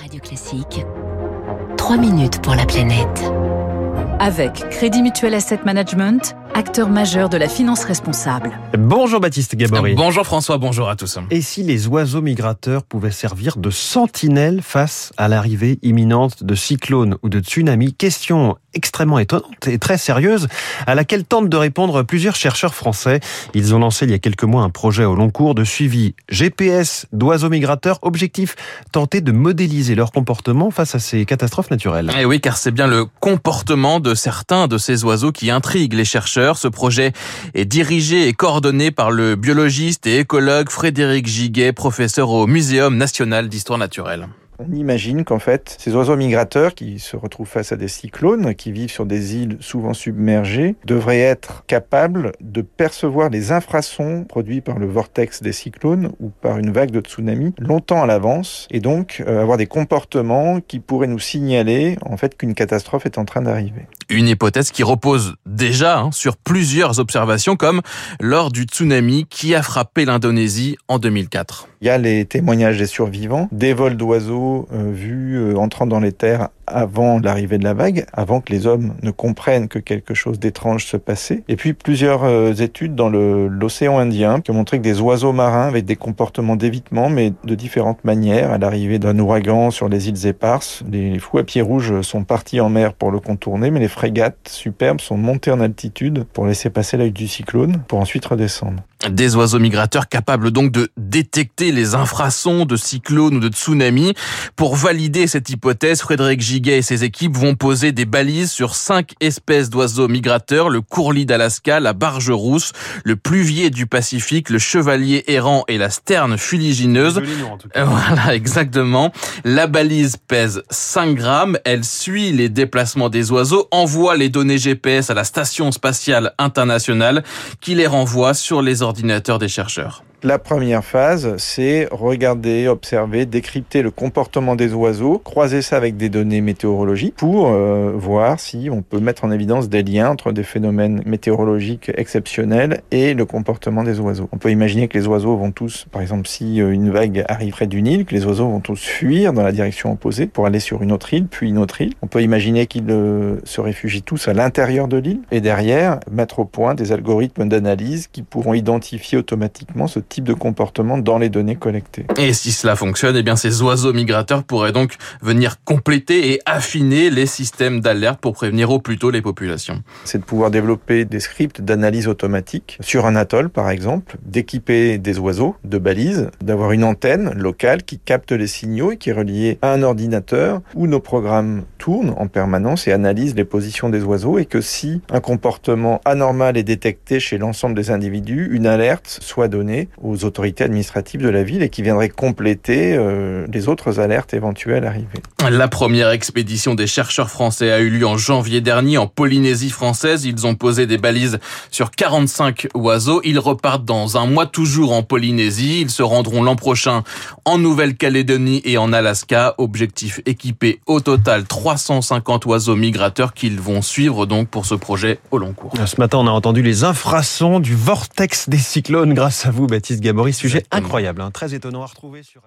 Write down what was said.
Radio Classique, 3 minutes pour la planète. Avec Crédit Mutuel Asset Management, acteur majeur de la finance responsable. Bonjour Baptiste Gabory. Bonjour François, bonjour à tous. Et si les oiseaux migrateurs pouvaient servir de sentinelles face à l'arrivée imminente de cyclones ou de tsunamis? Question extrêmement étonnante et très sérieuse à laquelle tentent de répondre plusieurs chercheurs français. Ils ont lancé il y a quelques mois un projet au long cours de suivi GPS d'oiseaux migrateurs. Objectif, tenter de modéliser leur comportement face à ces catastrophes naturelles. Et eh oui, car c'est bien le comportement de certains de ces oiseaux qui intriguent les chercheurs. Ce projet est dirigé et coordonné par le biologiste et écologue Frédéric Giguet, professeur au Muséum national d'histoire naturelle. On imagine qu'en fait, ces oiseaux migrateurs qui se retrouvent face à des cyclones, qui vivent sur des îles souvent submergées, devraient être capables de percevoir les infrasons produits par le vortex des cyclones ou par une vague de tsunami longtemps à l'avance et donc euh, avoir des comportements qui pourraient nous signaler en fait qu'une catastrophe est en train d'arriver. Une hypothèse qui repose déjà hein, sur plusieurs observations comme lors du tsunami qui a frappé l'Indonésie en 2004. Il y a les témoignages des survivants, des vols d'oiseaux euh, vus euh, entrant dans les terres avant l'arrivée de la vague, avant que les hommes ne comprennent que quelque chose d'étrange se passait. Et puis plusieurs euh, études dans l'océan Indien qui ont montré que des oiseaux marins avaient des comportements d'évitement, mais de différentes manières. À l'arrivée d'un ouragan sur les îles éparses, les fous à pieds rouges sont partis en mer pour le contourner, mais les frégates superbes sont montées en altitude pour laisser passer l'œil du cyclone, pour ensuite redescendre. Des oiseaux migrateurs capables donc de détecter les infrasons de cyclones ou de tsunamis. Pour valider cette hypothèse, Frédéric Et ses équipes vont poser des balises sur cinq espèces d'oiseaux migrateurs, le courlis d'Alaska, la barge rousse, le pluvier du Pacifique, le chevalier errant et la sterne fuligineuse. Voilà, exactement. La balise pèse 5 grammes, elle suit les déplacements des oiseaux, envoie les données GPS à la station spatiale internationale qui les renvoie sur les ordinateurs des chercheurs. La première phase, c'est regarder, observer, décrypter le comportement des oiseaux, croiser ça avec des données météorologiques pour euh, voir si on peut mettre en évidence des liens entre des phénomènes météorologiques exceptionnels et le comportement des oiseaux. On peut imaginer que les oiseaux vont tous, par exemple, si euh, une vague arrive près d'une île, que les oiseaux vont tous fuir dans la direction opposée pour aller sur une autre île, puis une autre île. On peut imaginer qu'ils euh, se réfugient tous à l'intérieur de l'île et derrière mettre au point des algorithmes d'analyse qui pourront identifier automatiquement ce type de comportement dans les données collectées. Et si cela fonctionne, eh bien ces oiseaux migrateurs pourraient donc venir compléter et affiner les systèmes d'alerte pour prévenir au plus tôt les populations. C'est de pouvoir développer des scripts d'analyse automatique sur un atoll par exemple, d'équiper des oiseaux de balises, d'avoir une antenne locale qui capte les signaux et qui est reliée à un ordinateur où nos programmes tournent en permanence et analysent les positions des oiseaux et que si un comportement anormal est détecté chez l'ensemble des individus, une alerte soit donnée aux autorités administratives de la ville et qui viendraient compléter euh, les autres alertes éventuelles arrivées. La première expédition des chercheurs français a eu lieu en janvier dernier en Polynésie française. Ils ont posé des balises sur 45 oiseaux. Ils repartent dans un mois toujours en Polynésie. Ils se rendront l'an prochain en Nouvelle-Calédonie et en Alaska. Objectif équipé au total 350 oiseaux migrateurs qu'ils vont suivre donc pour ce projet au long cours. Ce matin, on a entendu les infrasons du vortex des cyclones grâce à vous, Baptiste Gabory. Sujet incroyable, hein, très étonnant à retrouver sur